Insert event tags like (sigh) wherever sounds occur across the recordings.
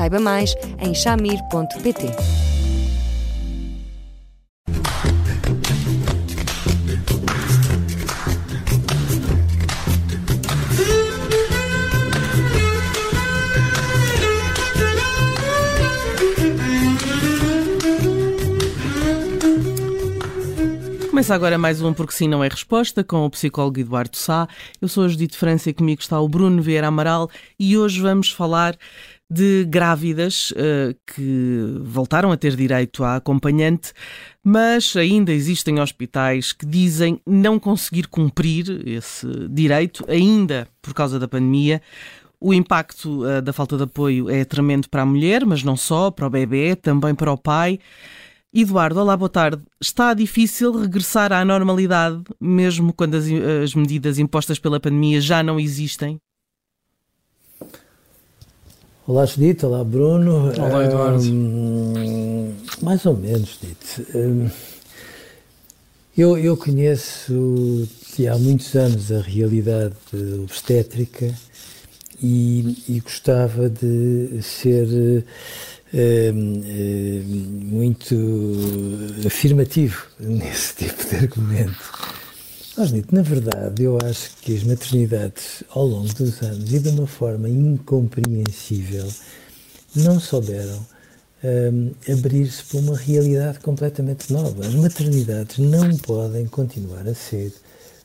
Saiba mais em chamir.pt. Começa agora mais um Porque Sim Não É Resposta com o psicólogo Eduardo Sá. Eu sou a Judite França e comigo está o Bruno Vieira Amaral e hoje vamos falar de grávidas uh, que voltaram a ter direito à acompanhante, mas ainda existem hospitais que dizem não conseguir cumprir esse direito, ainda por causa da pandemia. O impacto uh, da falta de apoio é tremendo para a mulher, mas não só, para o bebê, também para o pai. Eduardo, olá, boa tarde. Está difícil regressar à normalidade, mesmo quando as, as medidas impostas pela pandemia já não existem? Olá, Judite. Olá, Bruno. Olá, Eduardo. Um, mais ou menos, Judite. Um, eu, eu conheço há muitos anos a realidade obstétrica e, e gostava de ser muito afirmativo (laughs) nesse tipo de argumento. Mas, na verdade, eu acho que as maternidades, ao longo dos anos e de uma forma incompreensível, não souberam um, abrir-se para uma realidade completamente nova. As maternidades não podem continuar a ser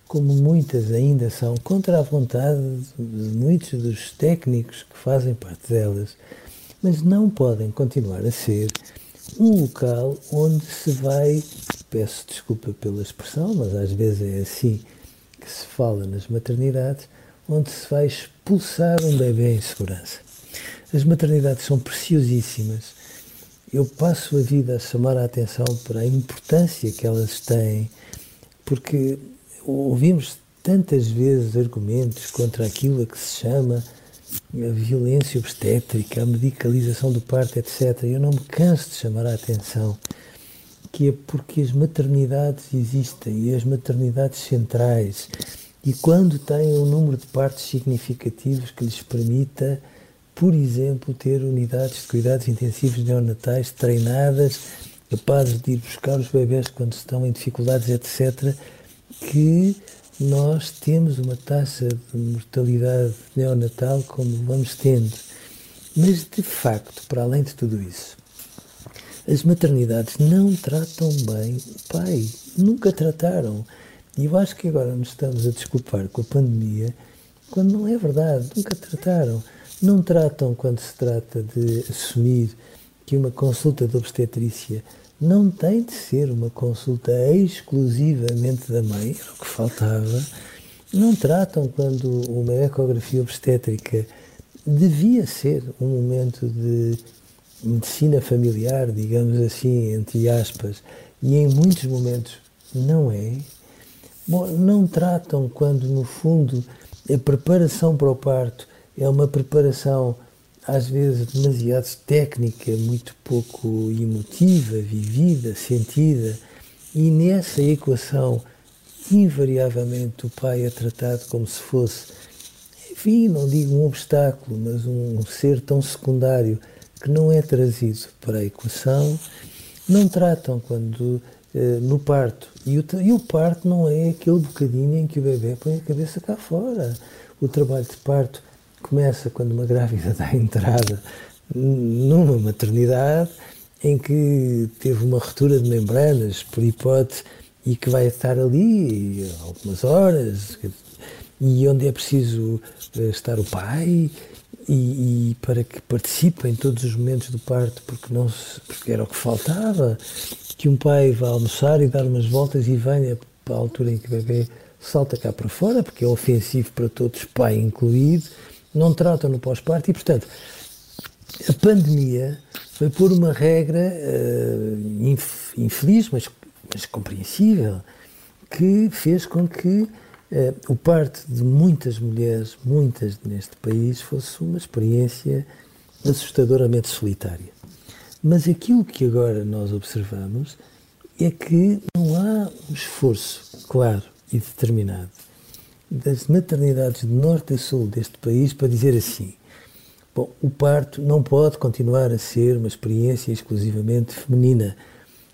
como muitas ainda são, contra a vontade de muitos dos técnicos que fazem parte delas, mas não podem continuar a ser um local onde se vai peço desculpa pela expressão, mas às vezes é assim que se fala nas maternidades, onde se vai expulsar um bebê em segurança. As maternidades são preciosíssimas. Eu passo a vida a chamar a atenção para a importância que elas têm, porque ouvimos tantas vezes argumentos contra aquilo a que se chama a violência obstétrica, a medicalização do parto, etc. Eu não me canso de chamar a atenção que é porque as maternidades existem e as maternidades centrais e quando têm um número de partos significativos que lhes permita, por exemplo, ter unidades de cuidados intensivos neonatais treinadas, capazes de ir buscar os bebés quando estão em dificuldades, etc., que nós temos uma taxa de mortalidade neonatal como vamos tendo. Mas, de facto, para além de tudo isso, as maternidades não tratam bem o pai. Nunca trataram. E eu acho que agora nos estamos a desculpar com a pandemia, quando não é verdade. Nunca trataram. Não tratam quando se trata de assumir que uma consulta de obstetrícia não tem de ser uma consulta exclusivamente da mãe, era o que faltava. Não tratam quando uma ecografia obstétrica devia ser um momento de medicina familiar, digamos assim, entre aspas, e em muitos momentos não é, bom, não tratam quando, no fundo, a preparação para o parto é uma preparação, às vezes, demasiado técnica, muito pouco emotiva, vivida, sentida, e nessa equação, invariavelmente, o pai é tratado como se fosse, enfim, não digo um obstáculo, mas um ser tão secundário que não é trazido para a equação, não tratam quando eh, no parto. E o, e o parto não é aquele bocadinho em que o bebê põe a cabeça cá fora. O trabalho de parto começa quando uma grávida (laughs) dá entrada numa maternidade em que teve uma ruptura de membranas, por hipótese, e que vai estar ali algumas horas, e onde é preciso eh, estar o pai, e, e, para que participe em todos os momentos do parto, porque, não se, porque era o que faltava, que um pai vá almoçar e dar umas voltas e venha para a altura em que o bebê salta cá para fora, porque é ofensivo para todos, pai incluído, não tratam no pós-parto. E, portanto, a pandemia foi pôr uma regra uh, inf, infeliz, mas, mas compreensível, que fez com que o parto de muitas mulheres, muitas neste país, fosse uma experiência assustadoramente solitária. Mas aquilo que agora nós observamos é que não há um esforço claro e determinado das maternidades de norte a sul deste país para dizer assim: bom, o parto não pode continuar a ser uma experiência exclusivamente feminina.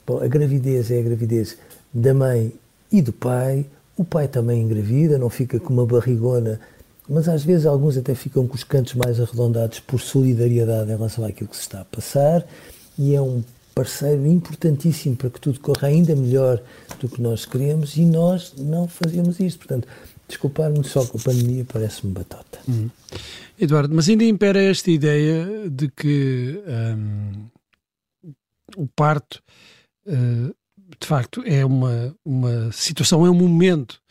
Bom, a gravidez é a gravidez da mãe e do pai. O pai também engravida, não fica com uma barrigona, mas às vezes alguns até ficam com os cantos mais arredondados por solidariedade em relação àquilo que se está a passar. E é um parceiro importantíssimo para que tudo corra ainda melhor do que nós queremos e nós não fazemos isto. Portanto, desculpar-me só com a pandemia parece-me batota. Uhum. Eduardo, mas ainda impera esta ideia de que um, o parto, uh, de facto, é uma, uma situação, é um momento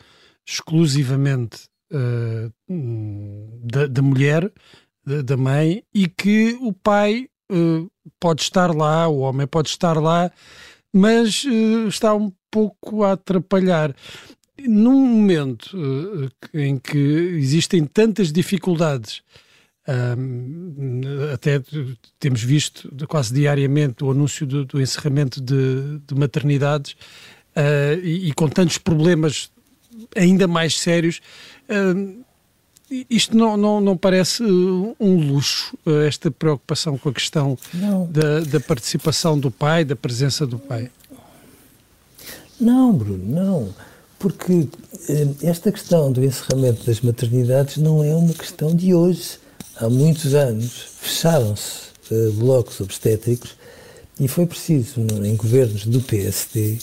exclusivamente uh, da, da, mulher, da, da, mãe, e que o pai uh, pode estar lá, o homem pode estar lá, mas está um pouco a atrapalhar. Num momento uh, em que existem tantas dificuldades, um, até temos visto quase diariamente o anúncio do, do encerramento de, de maternidades uh, e, e, com tantos problemas ainda mais sérios, uh, isto não, não, não parece um luxo, esta preocupação com a questão da, da participação do pai, da presença do pai? Não, Bruno, não porque eh, esta questão do encerramento das maternidades não é uma questão de hoje. Há muitos anos fecharam-se eh, blocos obstétricos e foi preciso, em governos do PSD,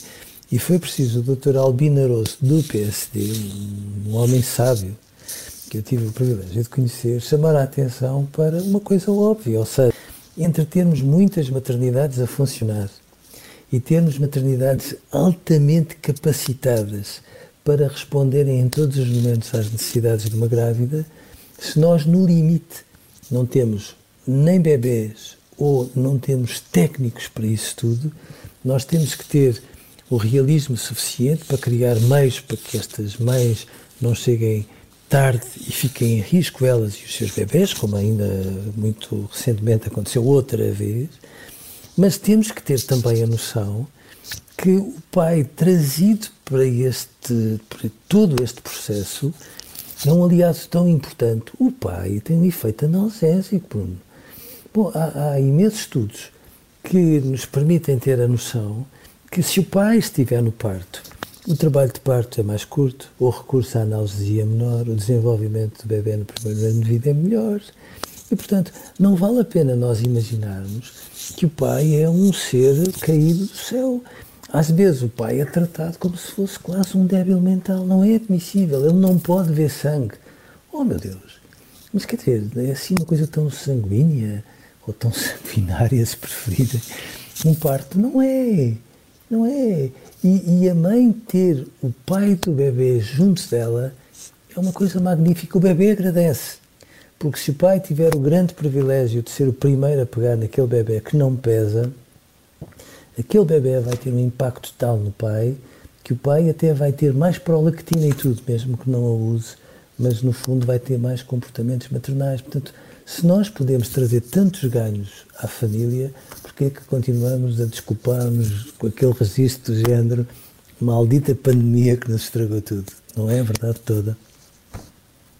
e foi preciso o Dr. Albino Aroso do PSD, um homem sábio, que eu tive o privilégio de conhecer, chamar a atenção para uma coisa óbvia, ou seja, entre termos muitas maternidades a funcionar e termos maternidades altamente capacitadas para responderem em todos os momentos às necessidades de uma grávida, se nós, no limite, não temos nem bebês ou não temos técnicos para isso tudo, nós temos que ter o realismo suficiente para criar meios para que estas mães não cheguem tarde e fiquem em risco elas e os seus bebés, como ainda muito recentemente aconteceu outra vez, mas temos que ter também a noção que o pai trazido para este para todo este processo é um aliado tão importante. O pai tem um efeito analgésico. Bom, há, há imensos estudos que nos permitem ter a noção que se o pai estiver no parto, o trabalho de parto é mais curto, o recurso à analgesia é menor, o desenvolvimento do bebê no primeiro ano de vida é melhor. E, portanto, não vale a pena nós imaginarmos que o pai é um ser caído do céu. Às vezes o pai é tratado como se fosse quase um débil mental. Não é admissível. Ele não pode ver sangue. Oh, meu Deus. Mas quer dizer, é assim uma coisa tão sanguínea ou tão (laughs) sanguinária, se preferirem. Um parto não é. Não é. E, e, a mãe ter o pai do bebê junto dela é uma coisa magnífica. O bebê agradece. Porque se o pai tiver o grande privilégio de ser o primeiro a pegar naquele bebê que não pesa, aquele bebê vai ter um impacto tal no pai que o pai até vai ter mais prolactina e tudo, mesmo que não a use, mas no fundo vai ter mais comportamentos maternais. Portanto, se nós podemos trazer tantos ganhos à família, porque é que continuamos a desculpar-nos com aquele registro do género maldita pandemia que nos estragou tudo? Não é a verdade toda?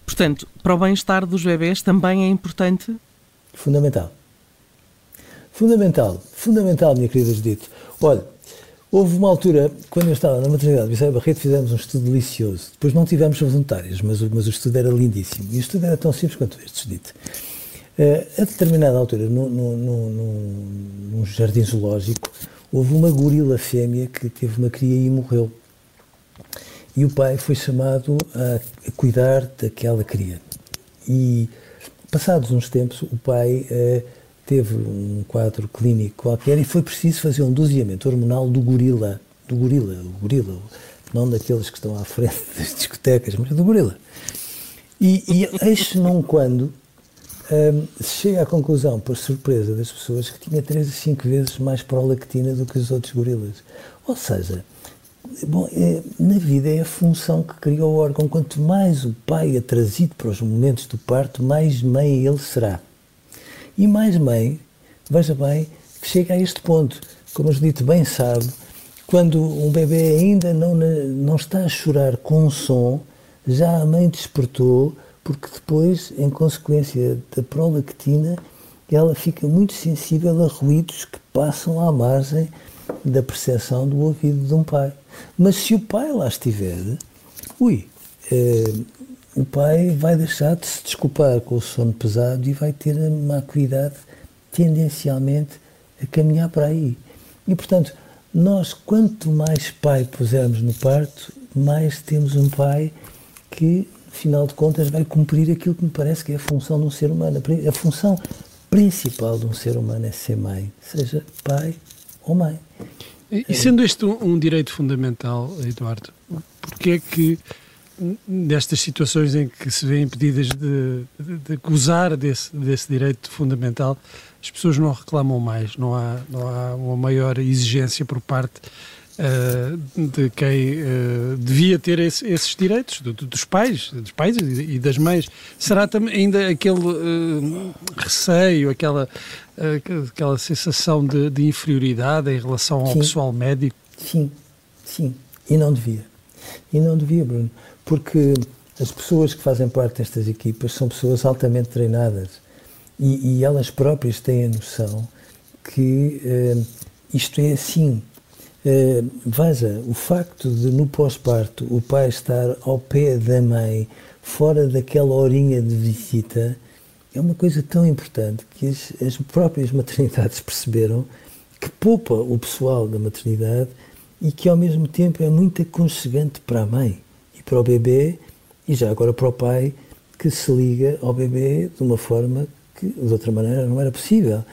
Portanto, para o bem-estar dos bebés também é importante? Fundamental. Fundamental, fundamental, minha querida Judite. Olha, houve uma altura, quando eu estava na maternidade de Barreto, fizemos um estudo delicioso. Depois não tivemos voluntários, mas, mas o estudo era lindíssimo. E o estudo era tão simples quanto este, Judite. Uh, a determinada altura, num, num jardim zoológico, houve uma gorila fêmea que teve uma cria e morreu e o pai foi chamado a, cuidar daquela cria. E passados uns tempos, o pai eh, teve um quadro clínico qualquer e foi preciso fazer um doseamento hormonal do gorila, do gorila, o gorila, não daqueles que estão à frente (laughs) das discotecas, mas do gorila. E, e eis não quando um, chega à conclusão, por surpresa das pessoas, que tinha 3 a 5 vezes mais prolactina do que os outros gorilas. Ou seja, bom, é, na vida é a função que cria o órgão. Quanto mais o pai é trazido para os momentos do parto, mais mãe ele será. E mais mãe, veja bem, que chega a este ponto. Como o Judito bem sabe, quando um bebê ainda não, não está a chorar com um som, já a mãe despertou porque depois, em consequência da prolactina, ela fica muito sensível a ruídos que passam à margem da percepção do ouvido de um pai. Mas se o pai lá estiver, ui, eh, o pai vai deixar de se desculpar com o sono pesado e vai ter a má cuidado tendencialmente a caminhar para aí. E portanto, nós quanto mais pai pusermos no parto, mais temos um pai que final de contas, vai cumprir aquilo que me parece que é a função de um ser humano. A função principal de um ser humano é ser mãe, seja pai ou mãe. E sendo este um, um direito fundamental, Eduardo, porque é que nestas situações em que se vê impedidas de, de, de gozar desse, desse direito fundamental, as pessoas não reclamam mais, não há, não há uma maior exigência por parte uh, de quem uh, devia ter esse, esses direitos, do, dos pais, dos pais e, e das mães. Será também ainda aquele uh, receio, aquela, aquela sensação de, de, inferioridade em relação ao sim. pessoal médico? Sim, sim. E não devia. E não devia, Bruno, porque as pessoas que fazem parte destas equipas são pessoas altamente treinadas e, e elas próprias têm a noção que uh, isto é assim. Uh, veja, o facto de no pós-parto o pai estar ao pé da mãe, fora daquela horinha de visita, é uma coisa tão importante que as, as próprias maternidades (laughs) perceberam que poupa o pessoal da maternidade e que ao mesmo tempo é muito aconchegante para a mãe para o bebê e já agora para o pai que se liga ao bebê de uma forma que de outra maneira não era possível.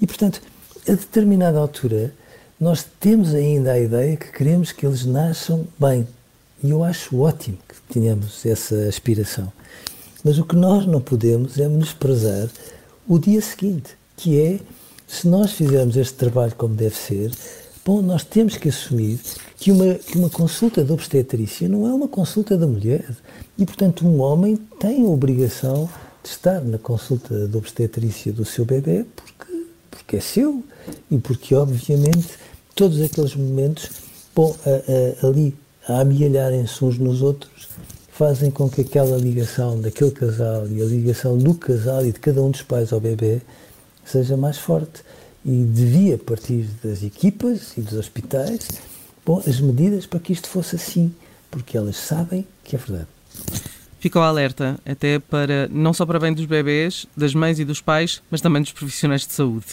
E portanto, a determinada altura, nós temos ainda a ideia que queremos que eles nasçam bem. E eu acho ótimo que tenhamos essa aspiração. Mas o que nós não podemos é menosprezar o dia seguinte, que é, se nós fizermos este trabalho como deve ser, bom, nós temos que assumir que uma, que uma consulta de obstetrícia não é uma consulta da mulher. E, portanto, um homem tem a obrigação de estar na consulta de obstetrícia do seu bebê porque, porque é seu e porque, obviamente, todos aqueles momentos, bom, a, a, ali a amealharem-se uns nos outros, fazem com que aquela ligação daquele casal e a ligação do casal e de cada um dos pais ao bebê seja mais forte. E devia partir das equipas e dos hospitais bom, as medidas para que isto fosse assim, porque elas sabem que é verdade. Ficou alerta, até para, não só para bem dos bebês, das mães e dos pais, mas também dos profissionais de saúde.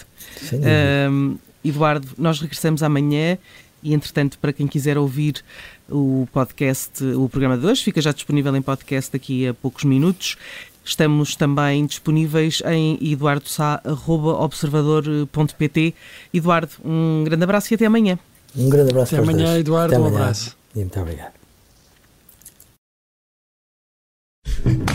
Um, Eduardo, nós regressamos amanhã e, entretanto, para quem quiser ouvir o podcast, o programa de hoje, fica já disponível em podcast daqui a poucos minutos. Estamos também disponíveis em eduardosá.observador.pt. Eduardo, um grande abraço e até amanhã. Um grande abraço Até amanhã, Eduardo. Até um abraço. E muito obrigado. (laughs)